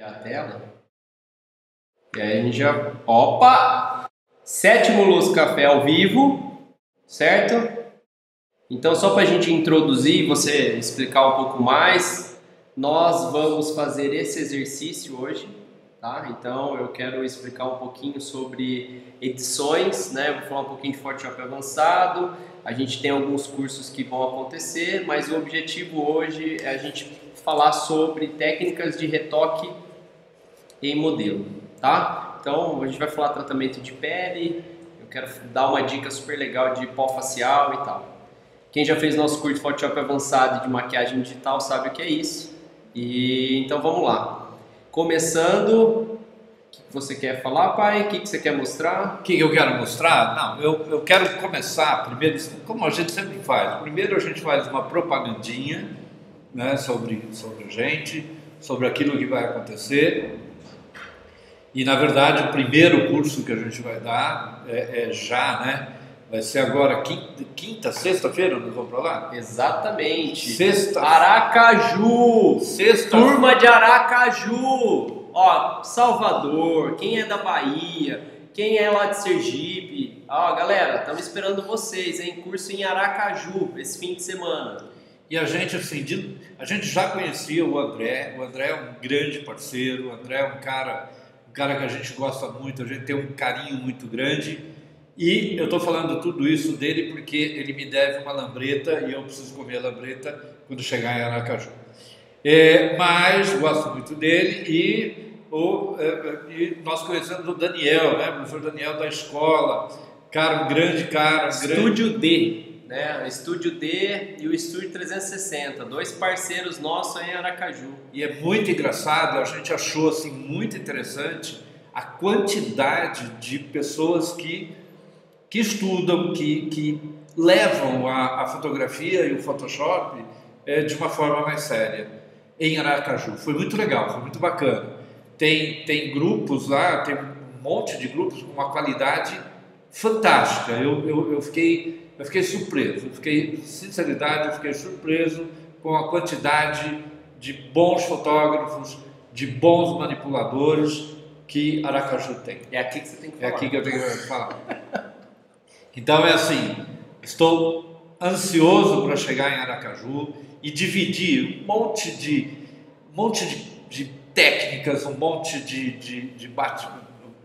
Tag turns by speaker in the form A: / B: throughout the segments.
A: A tela. E aí a gente já. Opa! Sétimo Luz Café ao vivo, certo? Então, só para a gente introduzir e você explicar um pouco mais, nós vamos fazer esse exercício hoje, tá? Então, eu quero explicar um pouquinho sobre edições, né? Vou falar um pouquinho de Photoshop avançado. A gente tem alguns cursos que vão acontecer, mas o objetivo hoje é a gente falar sobre técnicas de retoque em modelo, tá? Então, a gente vai falar tratamento de pele, eu quero dar uma dica super legal de pó facial e tal. Quem já fez nosso curso Photoshop avançado de maquiagem digital sabe o que é isso. E então vamos lá. Começando, o que você quer falar, pai? O que você quer mostrar?
B: O que eu quero mostrar? Não, eu, eu quero começar primeiro, como a gente sempre faz. Primeiro a gente faz uma propagandinha né, sobre, sobre a gente, sobre aquilo que vai acontecer. E na verdade o primeiro curso que a gente vai dar é, é já, né? Vai ser agora quinta, quinta sexta-feira, nós vamos para lá?
A: Exatamente.
B: Sexta.
A: Aracaju.
B: Sexta.
A: Turma de Aracaju. Ó, Salvador, quem é da Bahia, quem é lá de Sergipe. Ó, galera, estamos esperando vocês, hein? Curso em Aracaju, esse fim de semana.
B: E a gente, assim, de, a gente já conhecia o André. O André é um grande parceiro. O André é um cara, um cara que a gente gosta muito. A gente tem um carinho muito grande. E eu estou falando tudo isso dele porque ele me deve uma lambreta e eu preciso comer a lambreta quando chegar em Aracaju. É, mas gosto muito dele e, o, é, e nós conhecemos o Daniel, né, o professor Daniel da escola, cara, um grande cara. Um
A: Estúdio
B: grande...
A: D, né? Estúdio D e o Estúdio 360, dois parceiros nossos em Aracaju.
B: E é muito engraçado, a gente achou assim muito interessante a quantidade de pessoas que que estudam, que, que levam a, a fotografia e o Photoshop é, de uma forma mais séria em Aracaju. Foi muito legal, foi muito bacana. Tem, tem grupos lá, tem um monte de grupos com uma qualidade fantástica. Eu, eu, eu, fiquei, eu fiquei surpreso, eu fiquei, sinceridade, eu fiquei surpreso com a quantidade de bons fotógrafos, de bons manipuladores que Aracaju tem.
A: É aqui que você tem que falar.
B: É aqui que eu tenho que falar. Então é assim, estou ansioso para chegar em Aracaju e dividir um monte de, um monte de, de técnicas, um monte de, de, de bate,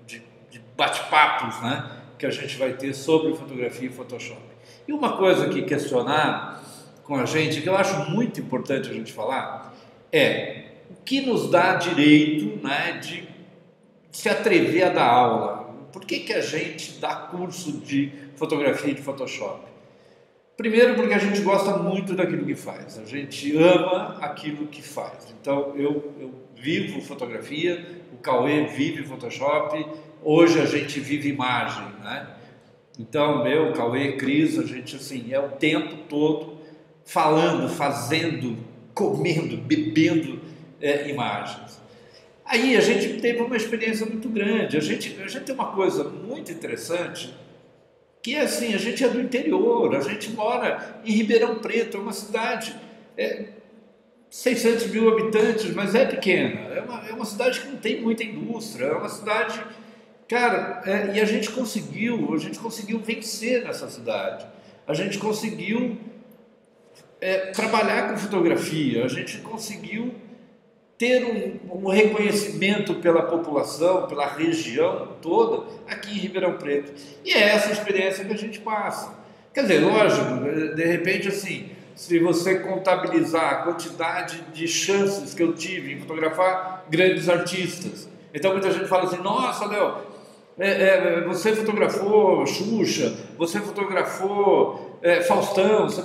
B: de, de bate-papos né, que a gente vai ter sobre fotografia e Photoshop. E uma coisa que questionar com a gente, que eu acho muito importante a gente falar, é o que nos dá direito né, de se atrever a dar aula. Por que, que a gente dá curso de fotografia de Photoshop? Primeiro, porque a gente gosta muito daquilo que faz, a gente ama aquilo que faz. Então, eu, eu vivo fotografia, o Cauê vive Photoshop, hoje a gente vive imagem, né? Então, eu, Cauê, Cris, a gente assim, é o tempo todo falando, fazendo, comendo, bebendo é, imagens. Aí a gente teve uma experiência muito grande. A gente, a gente tem uma coisa muito interessante que é assim, a gente é do interior, a gente mora em Ribeirão Preto, é uma cidade, é, 600 mil habitantes, mas é pequena, é uma, é uma cidade que não tem muita indústria, é uma cidade, cara, é, e a gente conseguiu, a gente conseguiu vencer nessa cidade, a gente conseguiu é, trabalhar com fotografia, a gente conseguiu ter um, um, reconhecimento pela população, pela região toda, aqui em Ribeirão Preto. E é essa experiência que a gente passa. Quer dizer, lógico, de repente, assim, se você contabilizar a quantidade de chances que eu tive em fotografar grandes artistas. Então, muita gente fala assim: nossa, Léo, é, é, você fotografou Xuxa, você fotografou é, Faustão. Você...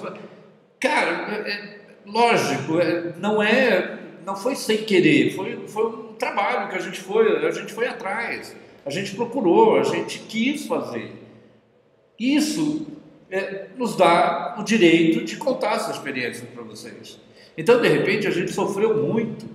B: Cara, é, é, lógico, é, não é não foi sem querer, foi, foi um trabalho que a gente foi, a gente foi atrás, a gente procurou, a gente quis fazer. Isso nos dá o direito de contar essa experiência para vocês. Então, de repente, a gente sofreu muito.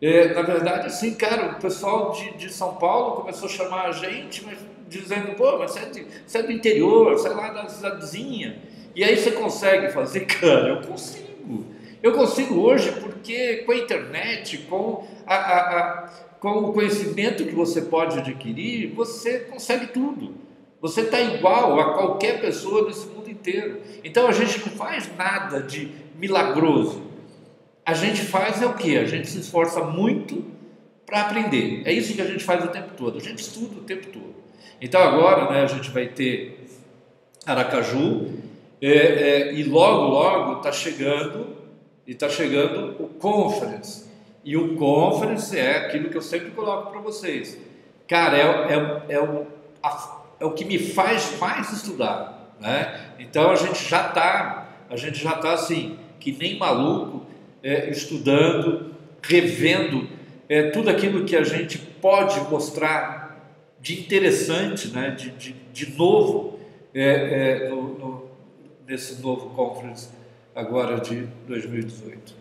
B: É, na verdade, assim, cara, o pessoal de, de São Paulo começou a chamar a gente, mas dizendo, pô, mas você é, de, você é do interior, você é lá da cidadezinha. E aí você consegue fazer, cara, eu consigo. Eu consigo hoje porque com a internet, com, a, a, a, com o conhecimento que você pode adquirir, você consegue tudo. Você está igual a qualquer pessoa nesse mundo inteiro. Então a gente não faz nada de milagroso. A gente faz é o que? A gente se esforça muito para aprender. É isso que a gente faz o tempo todo. A gente estuda o tempo todo. Então agora né, a gente vai ter Aracaju é, é, e logo, logo está chegando e está chegando o Conference. E o Conference é aquilo que eu sempre coloco para vocês. Cara, é, é, é, o, a, é o que me faz mais estudar. Né? Então a gente já está, a gente já está assim, que nem maluco, é, estudando, revendo é, tudo aquilo que a gente pode mostrar de interessante, né? de, de, de novo, é, é no, no, nesse novo conference agora de 2018.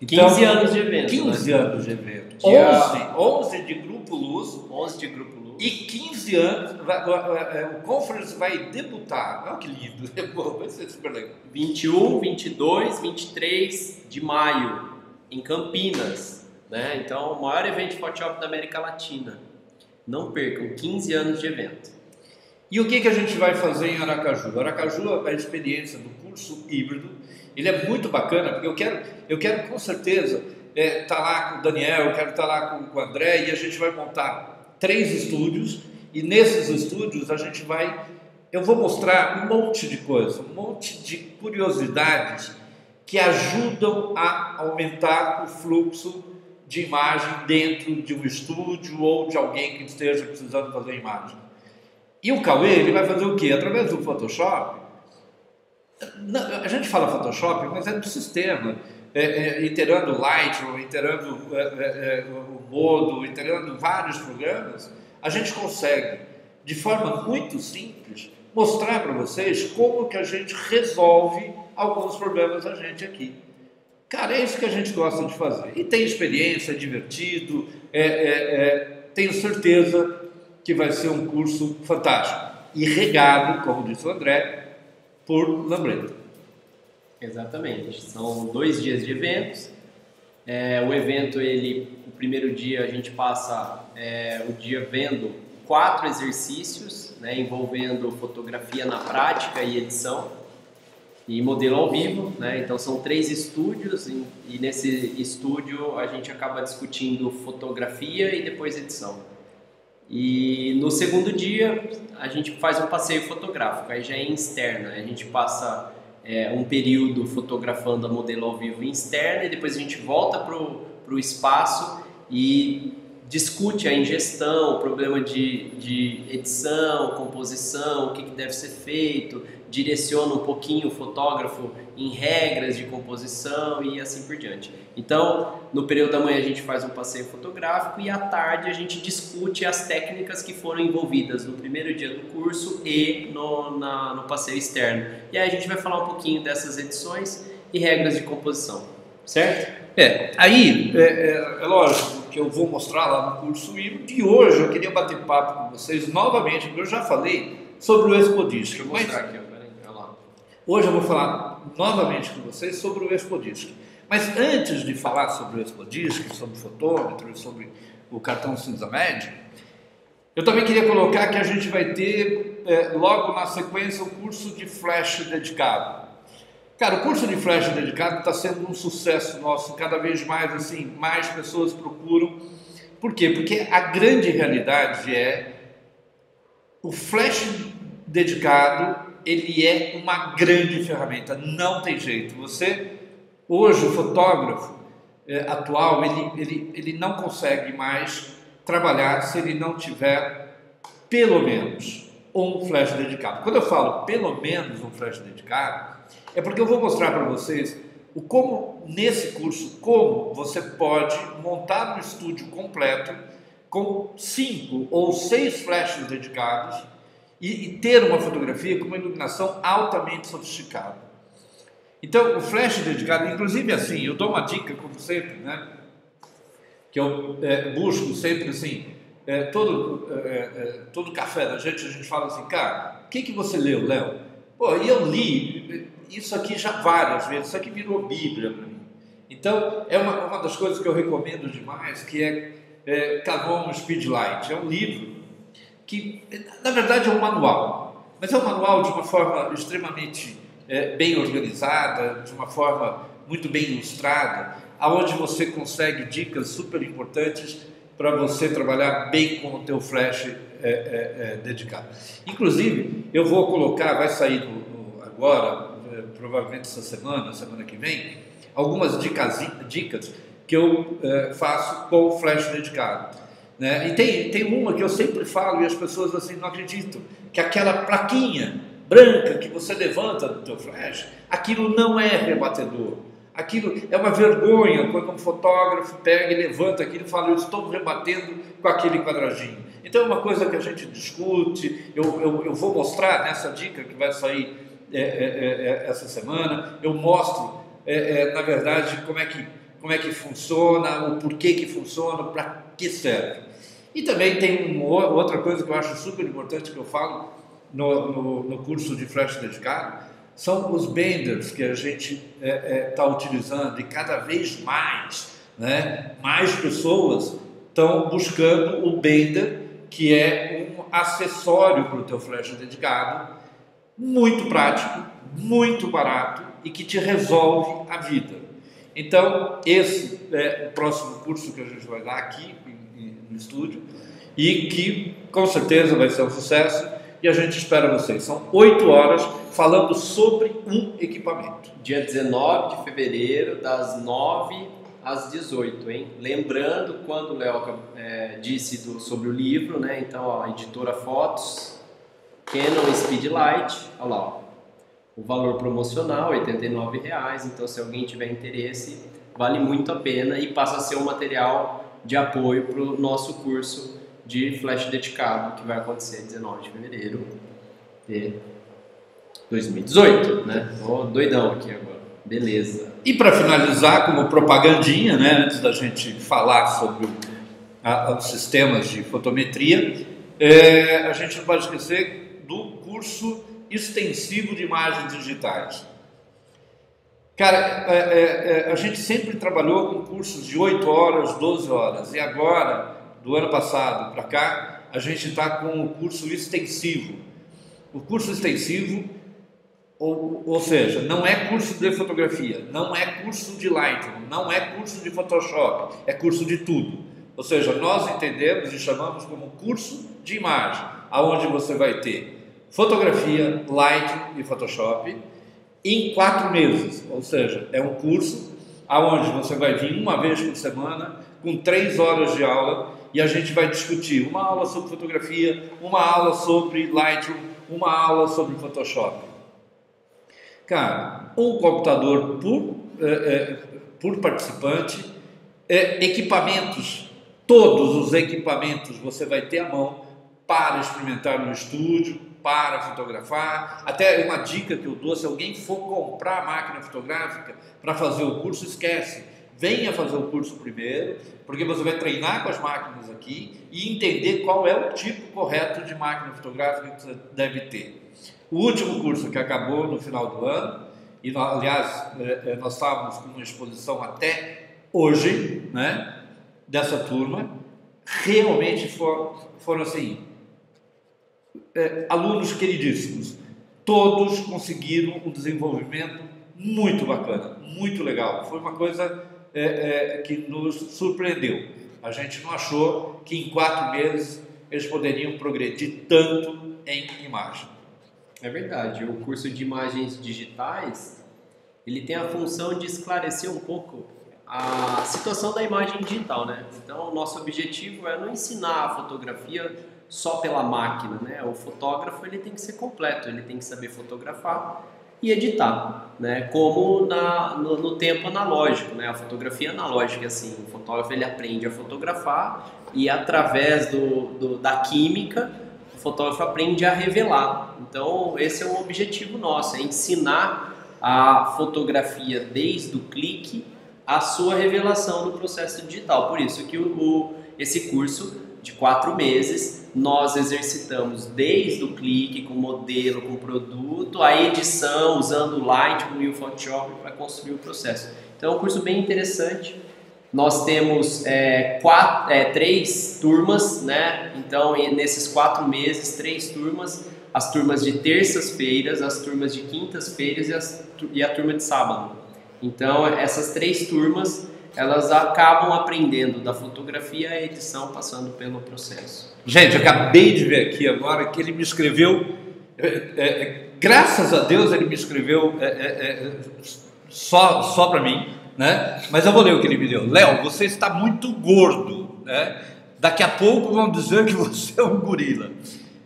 A: Então, 15 anos de evento.
B: 15
A: né?
B: anos de evento. 11, 11 de Grupo Luz.
A: 11 de Grupo.
B: E 15 anos, o conference vai debutar. Olha que lindo, vai ser super legal.
A: 21, 22, 23 de maio, em Campinas. Né? Então, o maior evento de Photoshop da América Latina. Não percam, 15 anos de evento.
B: E o que, que a gente vai fazer em Aracaju? Aracaju, a experiência do curso híbrido, ele é muito bacana, porque eu quero, eu quero com certeza estar é, tá lá com o Daniel, eu quero estar tá lá com, com o André, e a gente vai montar três estúdios, e nesses estúdios a gente vai, eu vou mostrar um monte de coisa, um monte de curiosidades que ajudam a aumentar o fluxo de imagem dentro de um estúdio ou de alguém que esteja precisando fazer imagem. E o Cauê, ele vai fazer o quê? Através do Photoshop, a gente fala Photoshop, mas é do sistema, é, é, iterando Lightroom, iterando é, é, é Modo, iterando vários programas, a gente consegue, de forma muito simples, mostrar para vocês como que a gente resolve alguns problemas da gente aqui. Cara, é isso que a gente gosta de fazer. E tem experiência, é divertido, é, é, é, tenho certeza que vai ser um curso fantástico. E regado, como disse o André, por Lambreta.
A: Exatamente. São dois dias de eventos. É, o evento, ele, o primeiro dia a gente passa é, o dia vendo quatro exercícios, né, envolvendo fotografia na prática e edição e modelo ao vivo, né? Então são três estúdios e, e nesse estúdio a gente acaba discutindo fotografia e depois edição. E no segundo dia a gente faz um passeio fotográfico, aí já é externa, a gente passa é, um período fotografando a modelo ao vivo externa e depois a gente volta para o espaço e discute a ingestão, o problema de, de edição, composição, o que, que deve ser feito, direciona um pouquinho o fotógrafo em regras de composição e assim por diante. Então, no período da manhã a gente faz um passeio fotográfico e à tarde a gente discute as técnicas que foram envolvidas no primeiro dia do curso e no, na, no passeio externo. E aí a gente vai falar um pouquinho dessas edições e regras de composição, certo?
B: É, aí é, é, é lógico que eu vou mostrar lá no curso e de hoje eu queria bater papo com vocês novamente, porque eu já falei sobre o Expodisc.
A: Deixa mostrar aqui.
B: Hoje eu vou falar novamente com vocês sobre o Expodisc. Mas antes de falar sobre o Expodisc, sobre o fotômetro e sobre o cartão cinza médio, eu também queria colocar que a gente vai ter é, logo na sequência o curso de flash dedicado. Cara, o curso de flash dedicado está sendo um sucesso nosso, cada vez mais assim, mais pessoas procuram. Por quê? Porque a grande realidade é o flash dedicado ele é uma grande ferramenta, não tem jeito. Você, hoje, o fotógrafo é, atual, ele, ele, ele não consegue mais trabalhar se ele não tiver pelo menos um flash dedicado. Quando eu falo pelo menos um flash dedicado, é porque eu vou mostrar para vocês o como nesse curso como você pode montar um estúdio completo com cinco ou seis flashes dedicados e, e ter uma fotografia com uma iluminação altamente sofisticada. Então, o flash dedicado, inclusive assim, eu dou uma dica, como sempre, né? Que eu é, busco sempre assim, é, todo, é, é todo café da gente, a gente fala assim, cara, o que, que você leu, Léo? Pô, eu li isso aqui já várias vezes, isso aqui virou Bíblia para mim. Então, é uma, uma das coisas que eu recomendo demais, que é, é Canon Speedlight. É um livro que, na verdade, é um manual, mas é um manual de uma forma extremamente é, bem organizada, de uma forma muito bem ilustrada, aonde você consegue dicas super importantes para você trabalhar bem com o teu flash é, é, é, dedicado. Inclusive, eu vou colocar, vai sair no, no, agora, provavelmente essa semana, semana que vem, algumas dicas, dicas que eu é, faço com o flash dedicado. Né? E tem, tem uma que eu sempre falo e as pessoas assim não acreditam, que aquela plaquinha branca que você levanta do teu flash, aquilo não é rebatedor. Aquilo é uma vergonha quando um fotógrafo pega e levanta aquilo e fala, eu estou rebatendo com aquele quadradinho. Então é uma coisa que a gente discute, eu, eu, eu vou mostrar nessa dica que vai sair é, é, é, é essa semana, eu mostro, é, na verdade, como é, que, como é que funciona, o porquê que funciona, para que serve. E também tem uma, outra coisa que eu acho super importante que eu falo no, no, no curso de flash dedicado, são os benders que a gente está utilizando e cada vez mais, né, mais pessoas estão buscando o bender, que é um acessório para o teu flash dedicado, muito prático, muito barato e que te resolve a vida. Então, esse é o próximo curso que a gente vai dar aqui no estúdio e que com certeza vai ser um sucesso e a gente espera vocês. São oito horas falando sobre um equipamento.
A: Dia 19 de fevereiro, das 9 às 18, hein? Lembrando quando o Léo é, disse do, sobre o livro, né? Então, ó, a editora Fotos, Canon Speedlight, olha lá, ó, o valor promocional, R$ 89,00. Então, se alguém tiver interesse, vale muito a pena e passa a ser um material de apoio para o nosso curso de flash dedicado, que vai acontecer 19 de fevereiro de 2018, né? Tô doidão aqui agora. Beleza.
B: E para finalizar, como propagandinha, né, antes da gente falar sobre os sistemas de fotometria, é, a gente não pode esquecer do curso extensivo de imagens digitais. Cara, é, é, é a gente sempre trabalhou com cursos de 8 horas, 12 horas, e agora do ano passado para cá, a gente está com o curso extensivo. O curso extensivo, ou, ou seja, não é curso de fotografia, não é curso de Lightroom, não é curso de Photoshop, é curso de tudo. Ou seja, nós entendemos e chamamos como curso de imagem, aonde você vai ter fotografia, Lightroom e Photoshop em quatro meses. Ou seja, é um curso aonde você vai vir uma vez por semana com três horas de aula e a gente vai discutir uma aula sobre fotografia, uma aula sobre Lightroom, uma aula sobre Photoshop. Cara, um computador por, é, é, por participante, é, equipamentos, todos os equipamentos você vai ter à mão para experimentar no estúdio, para fotografar. Até uma dica que eu dou: se alguém for comprar máquina fotográfica para fazer o curso, esquece venha fazer o curso primeiro, porque você vai treinar com as máquinas aqui e entender qual é o tipo correto de máquina fotográfica que você deve ter. O último curso que acabou no final do ano, e aliás, é, é, nós estávamos com uma exposição até hoje, né, dessa turma, realmente foram, foram assim, é, alunos queridíssimos. Todos conseguiram um desenvolvimento muito bacana, muito legal. Foi uma coisa é, é, que nos surpreendeu. A gente não achou que em quatro meses eles poderiam progredir tanto em imagem.
A: É verdade. O curso de imagens digitais ele tem a função de esclarecer um pouco a situação da imagem digital, né? Então, o nosso objetivo é não ensinar a fotografia só pela máquina, né? O fotógrafo ele tem que ser completo, ele tem que saber fotografar e editar, né? Como na, no, no, tempo analógico, né? A fotografia analógica, assim, o fotógrafo ele aprende a fotografar e através do, do, da química o fotógrafo aprende a revelar. Então esse é o objetivo nosso, é ensinar a fotografia desde o clique à sua revelação no processo digital. Por isso que o, o esse curso de quatro meses, nós exercitamos desde o clique com modelo, com produto, a edição, usando o Lightroom e o Photoshop para construir o processo. Então é um curso bem interessante. Nós temos é, quatro, é, três turmas, né? Então nesses quatro meses, três turmas, as turmas de terças-feiras, as turmas de quintas-feiras e, e a turma de sábado. Então essas três turmas elas acabam aprendendo da fotografia à edição, passando pelo processo.
B: Gente, acabei de ver aqui agora que ele me escreveu, é, é, é graças a Deus ele me escreveu é, é, é só, só para mim, né? Mas eu vou ler o que ele me deu. Léo, você está muito gordo, né? Daqui a pouco vão dizer que você é um gorila.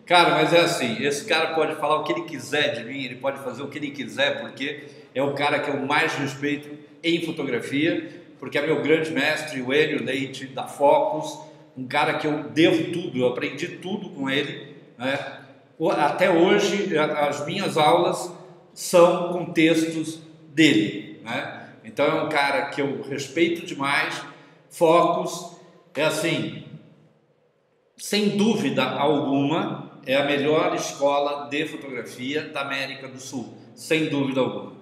B: Cara, mas é assim, esse cara pode falar o que ele quiser de mim, ele pode fazer o que ele quiser, porque é o cara que eu mais respeito em fotografia porque é meu grande mestre, o Hélio Leite, da Focus, um cara que eu devo tudo, eu aprendi tudo com ele. Né? Até hoje, as minhas aulas são com textos dele. Né? Então, é um cara que eu respeito demais. Focus é assim, sem dúvida alguma, é a melhor escola de fotografia da América do Sul, sem dúvida alguma.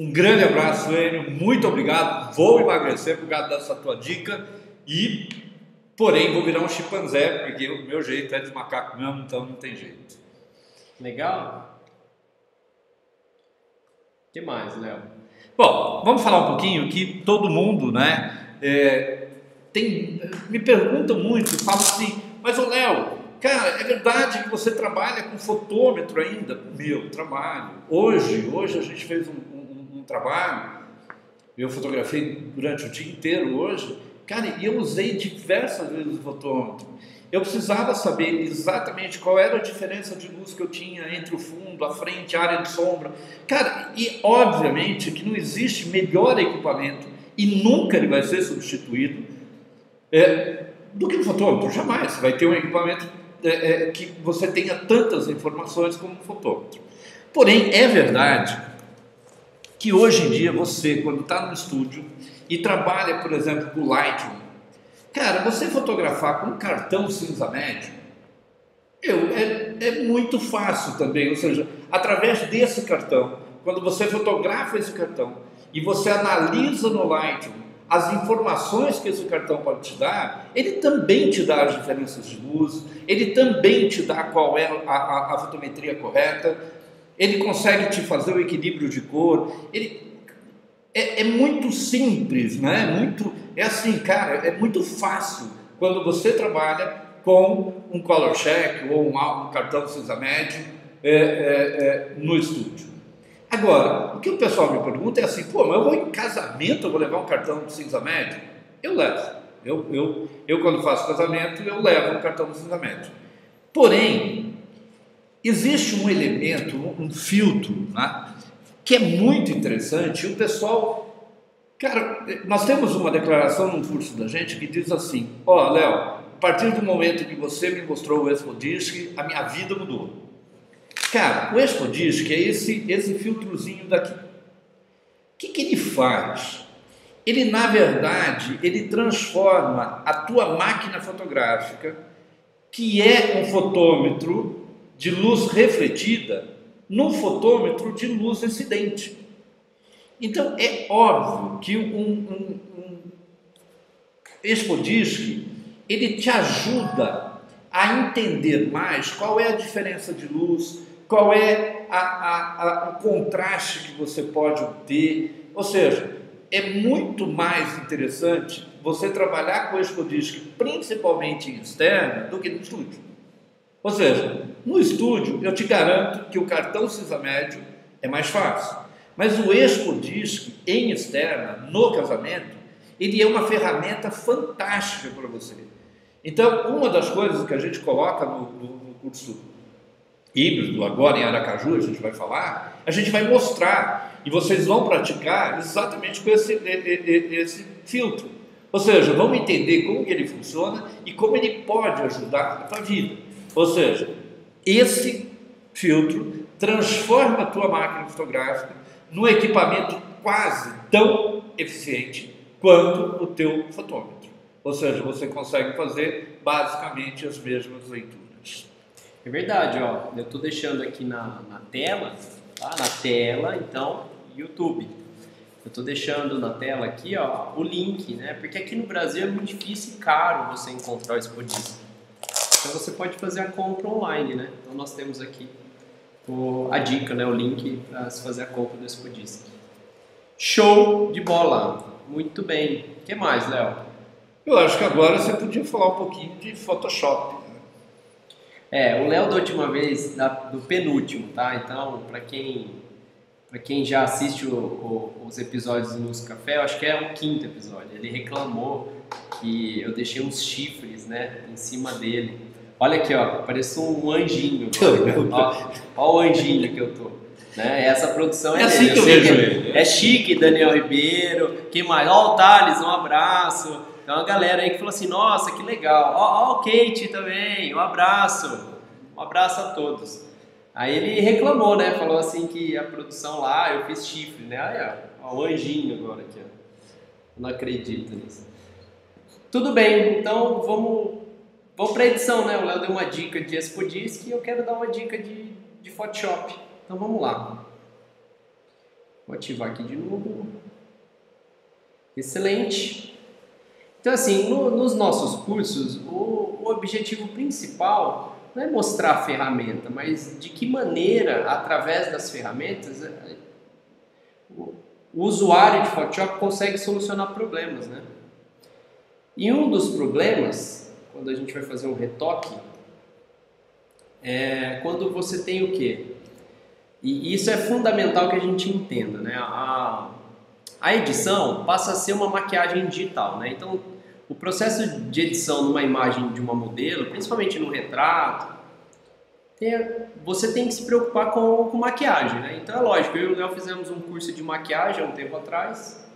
B: Um grande abraço, Enio. Muito obrigado. Vou emagrecer por causa dessa tua dica e, porém, vou virar um chimpanzé, porque o meu jeito é de macaco mesmo, então não tem jeito.
A: Legal. O que mais, Léo?
B: Bom, vamos falar um pouquinho que todo mundo, né, é, tem, me pergunta muito, fala assim, mas o Léo, cara, é verdade que você trabalha com fotômetro ainda? Meu, trabalho. Hoje, hoje a gente fez um, trabalho, eu fotografei durante o dia inteiro hoje, cara, e eu usei diversas vezes o fotômetro. Eu precisava saber exatamente qual era a diferença de luz que eu tinha entre o fundo, a frente, a área de sombra. Cara, e obviamente que não existe melhor equipamento e nunca ele vai ser substituído é, do que o fotômetro. Jamais vai ter um equipamento é, é, que você tenha tantas informações como um fotômetro. Porém, é verdade que hoje em dia você, quando está no estúdio e trabalha, por exemplo, com Lightroom, cara, você fotografar com um cartão cinza médio, eu, é, é muito fácil também, ou seja, através desse cartão, quando você fotografa esse cartão e você analisa no Lightroom as informações que esse cartão pode te dar, ele também te dá as diferenças de luz, ele também te dá qual é a, a, a fotometria correta, ele consegue te fazer o equilíbrio de cor, ele é, é, muito simples, né? Muito, é assim, cara, é muito fácil quando você trabalha com um color check ou um, um cartão cinza médio é, é, é, no estúdio. Agora, o que o pessoal me pergunta é assim, pô, mas eu vou em casamento, eu vou levar um cartão cinza médio? Eu levo. Eu, eu, eu quando faço casamento, eu levo um cartão cinza médio. Porém, Existe um elemento, um filtro, né, que é muito interessante. O pessoal, cara, nós temos uma declaração no curso da gente que diz assim: Ó, oh, Léo, a partir do momento que você me mostrou o Explodisk, a minha vida mudou. Cara, o Explodisk é esse, esse filtrozinho daqui. O que, que ele faz? Ele, na verdade, ele transforma a tua máquina fotográfica, que é um fotômetro, de luz refletida no fotômetro de luz incidente. Então é óbvio que um, um, um ele te ajuda a entender mais qual é a diferença de luz, qual é a, a, a, o contraste que você pode obter. Ou seja, é muito mais interessante você trabalhar com o expodisc, principalmente em externa, do que no estúdio. Ou seja, no estúdio eu te garanto que o cartão cinza médio é mais fácil. Mas o Expo Disc em externa, no casamento, ele é uma ferramenta fantástica para você. Então, uma das coisas que a gente coloca no, no, no curso híbrido, agora em Aracaju, a gente vai falar, a gente vai mostrar e vocês vão praticar exatamente com esse, esse filtro. Ou seja, vamos entender como ele funciona e como ele pode ajudar a vida. Ou seja, esse filtro transforma a tua máquina fotográfica num equipamento quase tão eficiente quanto o teu fotômetro. Ou seja, você consegue fazer basicamente as mesmas leituras.
A: É verdade, ó. Eu estou deixando aqui na, na tela, tá? Na tela, então, YouTube. Eu estou deixando na tela aqui ó, o link, né? Porque aqui no Brasil é muito difícil e caro você encontrar o Expodisc. Então você pode fazer a compra online, né? Então nós temos aqui a dica, né? O link para se fazer a compra do Expodisc. Show de bola! Muito bem. O que mais, Léo?
B: Eu acho que agora você podia falar um pouquinho de Photoshop. Né?
A: É, o Léo da última vez, da, do penúltimo, tá? Então, para quem para quem já assiste o, o, os episódios do Luz Café, eu acho que é o quinto episódio. Ele reclamou que eu deixei uns chifres, né, em cima dele. Olha aqui, ó, parece um anjinho. ó, ó, o anjinho que eu tô. Né? Essa produção é,
B: é assim que eu vejo ele.
A: É chique, Daniel Ribeiro. Quem mais? Ó, o Thales, um abraço. Então a galera aí que falou assim: nossa, que legal. Ó, ó o Kate também, um abraço. Um abraço a todos. Aí ele reclamou, né? Falou assim que a produção lá, eu fiz chifre, né? Aí, ó, ó o anjinho agora aqui, ó. Não acredito nisso. Tudo bem, então vamos, vamos para a edição, né? O Léo deu uma dica de Expodisc e eu quero dar uma dica de, de Photoshop. Então vamos lá. Vou ativar aqui de novo. Excelente. Então assim, no, nos nossos cursos, o, o objetivo principal não é mostrar a ferramenta, mas de que maneira, através das ferramentas, é, o usuário de Photoshop consegue solucionar problemas, né? E um dos problemas, quando a gente vai fazer um retoque, é quando você tem o quê? E isso é fundamental que a gente entenda, né? A, a edição passa a ser uma maquiagem digital, né? Então, o processo de edição numa imagem de uma modelo, principalmente no retrato, você tem que se preocupar com, com maquiagem, né? Então é lógico, eu e o Léo fizemos um curso de maquiagem há um tempo atrás.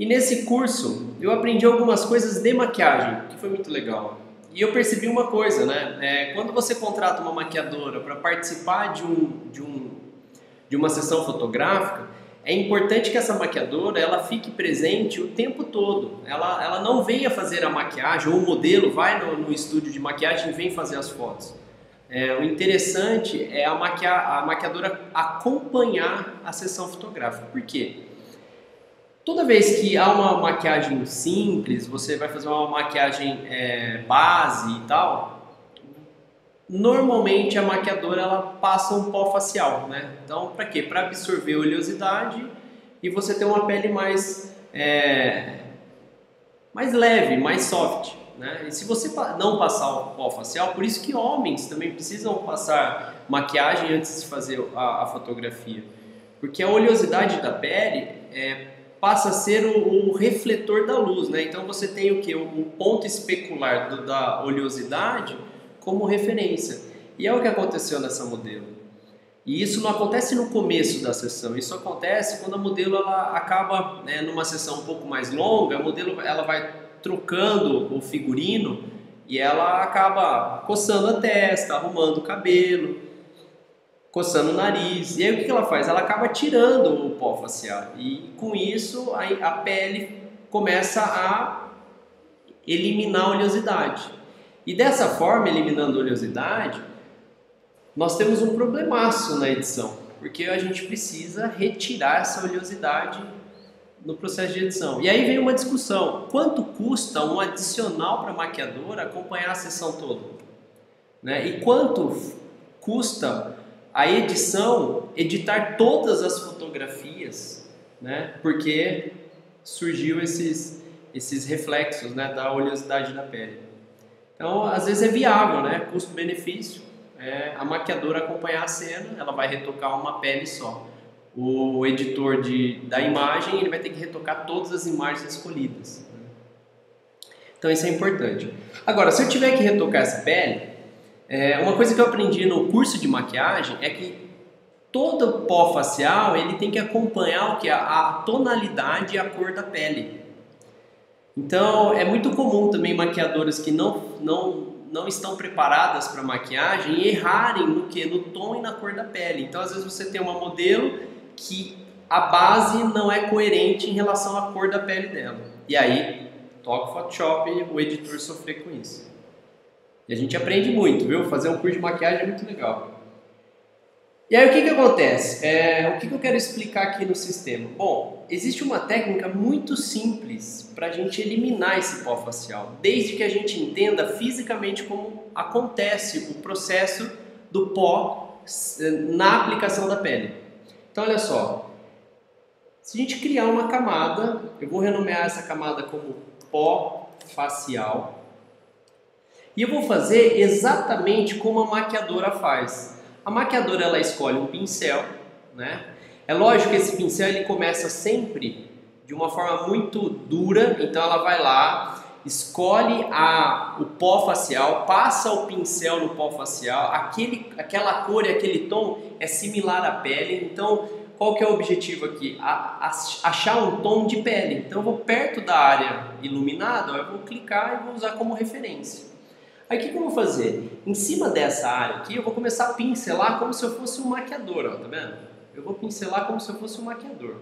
A: E nesse curso eu aprendi algumas coisas de maquiagem, que foi muito legal. E eu percebi uma coisa, né? É, quando você contrata uma maquiadora para participar de, um, de, um, de uma sessão fotográfica, é importante que essa maquiadora ela fique presente o tempo todo. Ela, ela não venha fazer a maquiagem, ou o modelo vai no, no estúdio de maquiagem e vem fazer as fotos. É, o interessante é a, maquia, a maquiadora acompanhar a sessão fotográfica. Por quê? Toda vez que há uma maquiagem simples, você vai fazer uma maquiagem é, base e tal, Normalmente a maquiadora ela passa um pó facial, né? Então, para quê? Para absorver a oleosidade e você ter uma pele mais é, mais leve, mais soft, né? E se você não passar o pó facial, por isso que homens também precisam passar maquiagem antes de fazer a, a fotografia, porque a oleosidade da pele é, passa a ser o, o, refletor da luz, né? Então você tem o que? O, ponto especular do, da oleosidade como referência. E é o que aconteceu nessa modelo. E isso não acontece no começo da sessão, isso acontece quando a modelo ela acaba né, numa sessão um pouco mais longa, a modelo ela vai trocando o figurino e ela acaba coçando a testa, arrumando o cabelo, coçando o nariz. E aí o que ela faz? Ela acaba tirando o pó facial e com isso a, pele começa a eliminar a oleosidade. E dessa forma, eliminando a oleosidade, nós temos um problemaço na edição, porque a gente precisa retirar essa oleosidade no processo de edição. E aí vem uma discussão: quanto custa um adicional para maquiadora acompanhar a sessão toda? Né? E quanto custa a edição, editar todas as fotografias, né? porque surgiu esses, esses reflexos né? da oleosidade da pele. Então, às vezes é viável, né? Custo-benefício. É a maquiadora acompanhar a cena, ela vai retocar uma pele só. O editor de, da imagem ele vai ter que retocar todas as imagens escolhidas. Né? Então isso é importante. Agora, se eu tiver que retocar essa pele, é, uma coisa que eu aprendi no curso de maquiagem é que todo pó facial ele tem que acompanhar o que a tonalidade e a cor da pele. Então, é muito comum também maquiadoras que não, não, não estão preparadas para maquiagem errarem no que? No tom e na cor da pele. Então, às vezes você tem uma modelo que a base não é coerente em relação à cor da pele dela. E aí, toca o Photoshop e o editor sofrer com isso. E a gente aprende muito, viu? Fazer um curso de maquiagem é muito legal. E aí o que, que acontece? É, o que, que eu quero explicar aqui no sistema? Bom, existe uma técnica muito simples para a gente eliminar esse pó facial, desde que a gente entenda fisicamente como acontece o processo do pó na aplicação da pele. Então olha só, se a gente criar uma camada, eu vou renomear essa camada como pó facial, e eu vou fazer exatamente como a maquiadora faz. A maquiadora ela escolhe um pincel, né? É lógico que esse pincel ele começa sempre de uma forma muito dura, então ela vai lá, escolhe a, o pó facial, passa o pincel no pó facial, aquele, aquela cor e aquele tom é similar à pele, então qual que é o objetivo aqui? A, a, achar um tom de pele. Então eu vou perto da área iluminada, eu vou clicar e vou usar como referência. Aí o que, que, eu vou fazer? Em cima dessa área aqui, eu vou começar a pincelar como se eu fosse um maquiador, ó, tá vendo? Eu vou pincelar como se eu fosse um maquiador.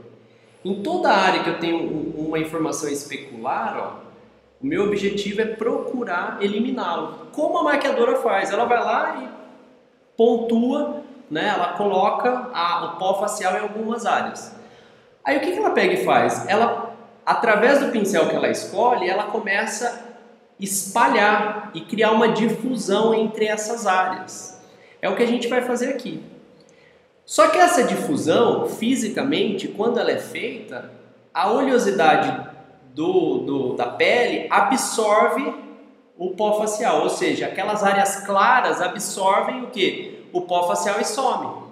A: Em toda área que eu tenho uma informação especular, ó, o meu objetivo é procurar eliminá-lo. Como a maquiadora faz? Ela vai lá e pontua, né? ela coloca a, o pó facial em algumas áreas. Aí o que, que ela pega e faz? Ela, através do pincel que ela escolhe, ela começa espalhar e criar uma difusão entre essas áreas. É o que a gente vai fazer aqui. Só que essa difusão, fisicamente, quando ela é feita, a oleosidade do, do, da pele absorve o pó facial, ou seja, aquelas áreas claras absorvem o que? O pó facial e some.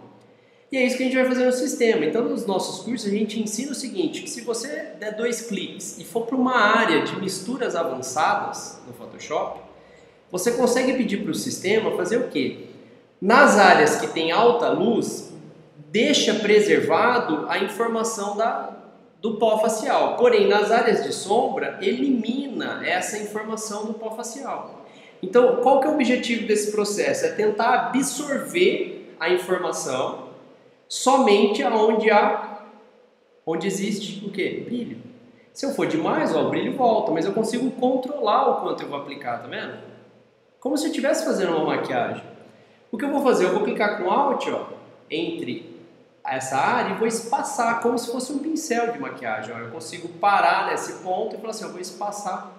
A: E é isso que a gente vai fazer no sistema. Então, nos nossos cursos, a gente ensina o seguinte: que se você der dois cliques e for para uma área de misturas avançadas no Photoshop, você consegue pedir para o sistema fazer o quê? Nas áreas que tem alta luz, deixa preservado a informação da, do pó facial. Porém, nas áreas de sombra, elimina essa informação do pó facial. Então, qual que é o objetivo desse processo? É tentar absorver a informação somente aonde há onde existe o que? Brilho. Se eu for demais, ó, o brilho volta, mas eu consigo controlar o quanto eu vou aplicar, tá vendo? Como se eu estivesse fazendo uma maquiagem. O que eu vou fazer? Eu vou clicar com Alt ó, entre essa área e vou espaçar como se fosse um pincel de maquiagem. Ó. Eu consigo parar nesse ponto e falar assim, eu vou espaçar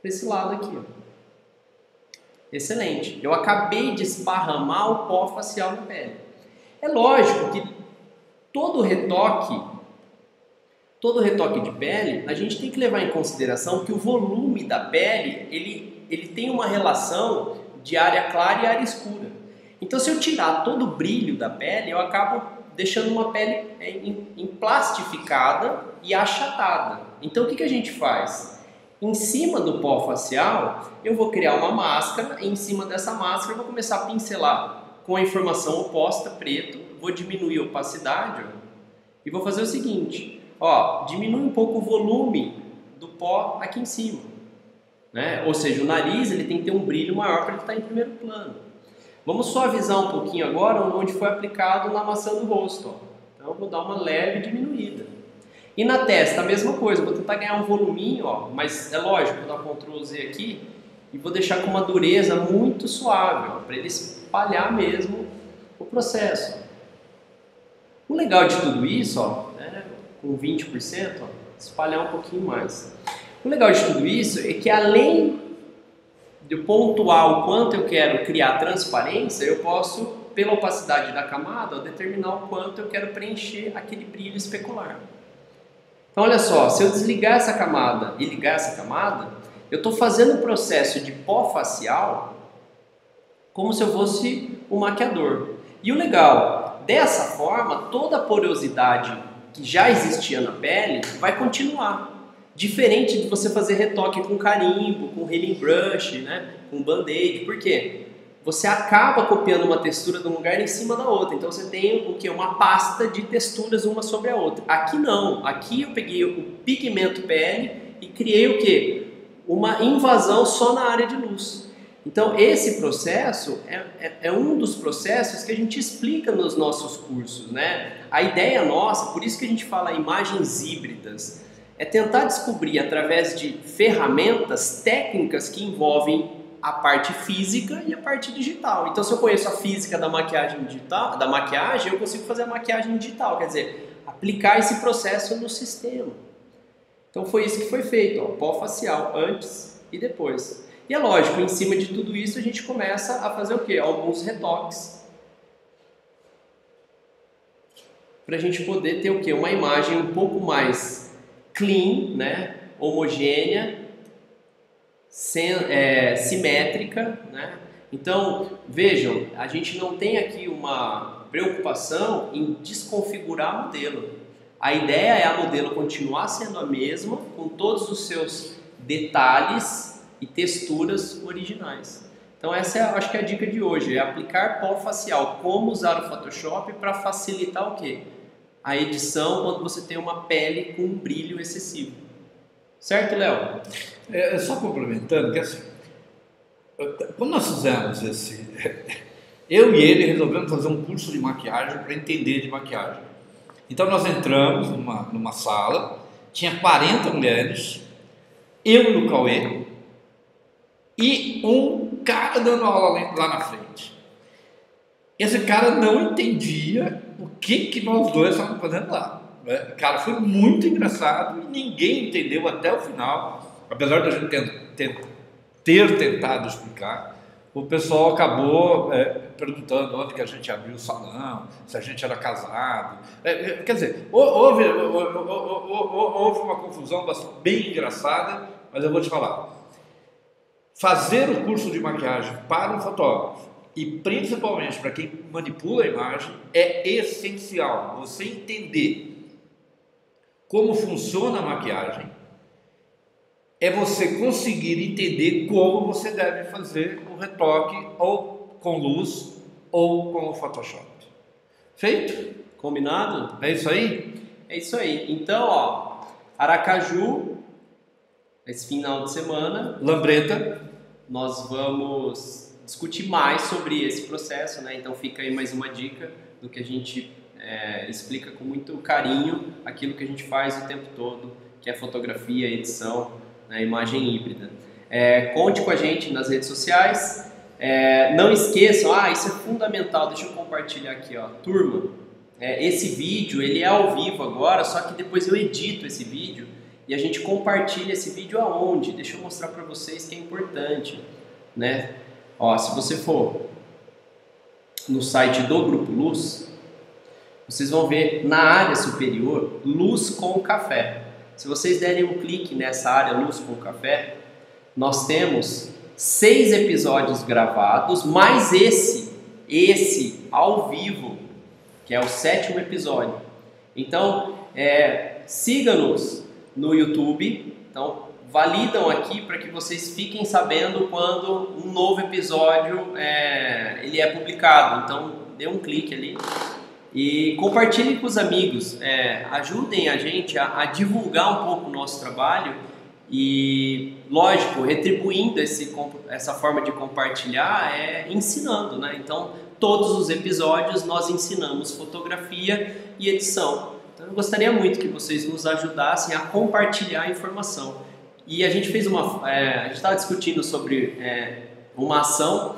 A: para esse lado aqui. Ó. Excelente. Eu acabei de esparramar o pó facial na pele. É lógico que todo retoque, todo retoque de pele, a gente tem que levar em consideração que o volume da pele, ele, ele tem uma relação de área clara e área escura. Então, se eu tirar todo o brilho da pele, eu acabo deixando uma pele é, emplastificada e achatada. Então, o que, que a gente faz? Em cima do pó facial, eu vou criar uma máscara, e em cima dessa máscara eu vou começar a pincelar com a informação oposta, preto, vou diminuir a opacidade ó, e vou fazer o seguinte, ó, diminui um pouco o volume do pó aqui em cima. Né? Ou seja, o nariz ele tem que ter um brilho maior para ele estar em primeiro plano. Vamos suavizar um pouquinho agora onde foi aplicado na maçã do rosto. Ó. Então vou dar uma leve diminuída. E na testa a mesma coisa, vou tentar ganhar um voluminho, ó, mas é lógico, vou dar Ctrl Z aqui e vou deixar com uma dureza muito suave, para ele espalhar mesmo o processo. O legal de tudo isso, ó, né, com 20%, ó, espalhar um pouquinho mais. O legal de tudo isso é que além de pontuar o quanto eu quero criar transparência, eu posso, pela opacidade da camada, determinar o quanto eu quero preencher aquele brilho especular. Então olha só, se eu desligar essa camada e ligar essa camada, eu estou fazendo o processo de pó facial como se eu fosse um maquiador. E o legal, dessa forma, toda a porosidade que já existia na pele vai continuar. Diferente de você fazer retoque com carimbo, com healing brush, né? com band-aid. Por quê? Você acaba copiando uma textura de um lugar em cima da outra. Então você tem o que? Uma pasta de texturas uma sobre a outra. Aqui não. Aqui eu peguei o pigmento pele e criei o que? Uma invasão só na área de luz. Então, esse processo é, é, é, um dos processos que a gente explica nos nossos cursos, né? A ideia nossa, por isso que a gente fala imagens híbridas, é tentar descobrir através de ferramentas técnicas que envolvem a parte física e a parte digital. Então, se eu conheço a física da maquiagem digital, da maquiagem, eu consigo fazer a maquiagem digital, quer dizer, aplicar esse processo no sistema. Então, foi isso que foi feito, ó, pó facial antes e depois. E é lógico, em cima de tudo isso, a gente começa a fazer o quê? Alguns retoques. Para a gente poder ter o quê? Uma imagem um pouco mais clean, né? homogênea, sem, é, simétrica, né? Então, vejam, a gente não tem aqui uma preocupação em desconfigurar o modelo. A ideia é a modelo continuar sendo a mesma, com todos os seus detalhes e texturas originais. Então essa é, acho que é a dica de hoje, é aplicar pó facial, como usar o Photoshop para facilitar o quê? A edição quando você tem uma pele com um brilho excessivo. Certo, Léo?
B: É, só complementando, que assim, quando nós fizemos esse. Eu e ele resolvemos fazer um curso de maquiagem para entender de maquiagem. Então nós entramos numa, numa sala, tinha 40 mulheres, eu e o Cauê, e um cara dando aula lá na frente. Esse cara não entendia o que, que nós dois estávamos fazendo lá. Né? Cara, foi muito engraçado e ninguém entendeu até o final, apesar da gente ter, ter, ter tentado explicar. O pessoal acabou é, perguntando onde que a gente abriu o salão, se a gente era casado. É, é quer dizer, houve, houve, houve uma confusão bem engraçada, mas eu vou te falar. Fazer o curso de maquiagem para um fotógrafo e principalmente para quem manipula a imagem é essencial. Você entender como funciona a maquiagem, é você conseguir entender como você deve fazer o retoque ou com luz ou com o Photoshop. Feito?
A: Combinado?
B: É isso aí?
A: É isso aí. Então, ó, Aracaju, esse final de semana.
B: Lambreta.
A: Nós vamos discutir mais sobre esse processo, né? Então fica aí mais uma dica do que a gente é, explica com muito carinho aquilo que a gente faz o tempo todo, que é fotografia, edição, né, imagem híbrida. É, conte com a gente nas redes sociais. É, não esqueçam, ah, isso é fundamental. Deixa eu compartilhar aqui, ó, turma. É, esse vídeo ele é ao vivo agora, só que depois eu edito esse vídeo e a gente compartilha esse vídeo aonde? Deixa eu mostrar para vocês que é importante, né? Ó, se você for no site do Grupo Luz, vocês vão ver na área superior luz com café. Se vocês derem um clique nessa área luz com café, nós temos seis episódios gravados, mais esse, esse ao vivo, que é o sétimo episódio. Então, é, siga-nos no YouTube. Então, validam aqui para que vocês fiquem sabendo quando um novo episódio é, ele é publicado. Então, dê um clique ali e compartilhem com os amigos, é, ajudem a gente a, a, divulgar um pouco o nosso trabalho e, lógico, retribuindo esse, essa forma de compartilhar é ensinando, né? Então, todos os episódios nós ensinamos fotografia e edição. Eu gostaria muito que vocês nos ajudassem a compartilhar a informação. E a gente fez uma, é, a gente estava discutindo sobre é, uma ação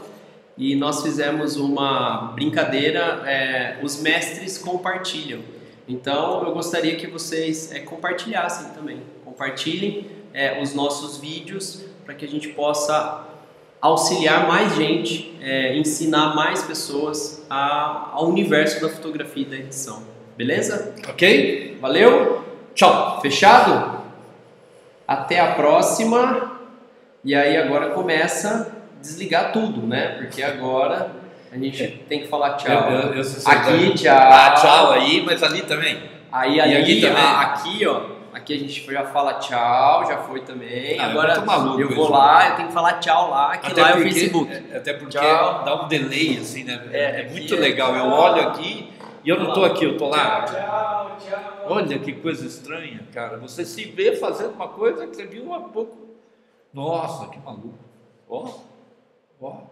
A: e nós fizemos uma brincadeira, é, os mestres compartilham. Então eu gostaria que vocês é, compartilhassem também, compartilhem é, os nossos vídeos para que a gente possa auxiliar mais gente, é, ensinar mais pessoas ao universo da fotografia e da edição. Beleza?
B: Ok?
A: Valeu? Tchau. Fechado? Até a próxima. E aí agora começa desligar tudo, né? Porque agora a gente é. tem que falar tchau. Eu, eu, eu aqui, tchau.
B: Ah, tchau aí, mas ali também.
A: Aí, ali, aqui, também. aqui, ó. Aqui a gente já fala tchau, já foi também. Ah, agora eu, maluco, eu vou lá, eu tenho que falar tau lá, que até lá porque, é o Facebook.
B: É, até porque tchau. dá um delay, assim, né? É, é muito legal. Eu olho aqui e eu não estou aqui, eu estou lá. Tchau, tchau. Olha que coisa estranha, cara. Você se vê fazendo uma coisa que você viu há pouco. Nossa, que maluco. Ó. Oh. Ó,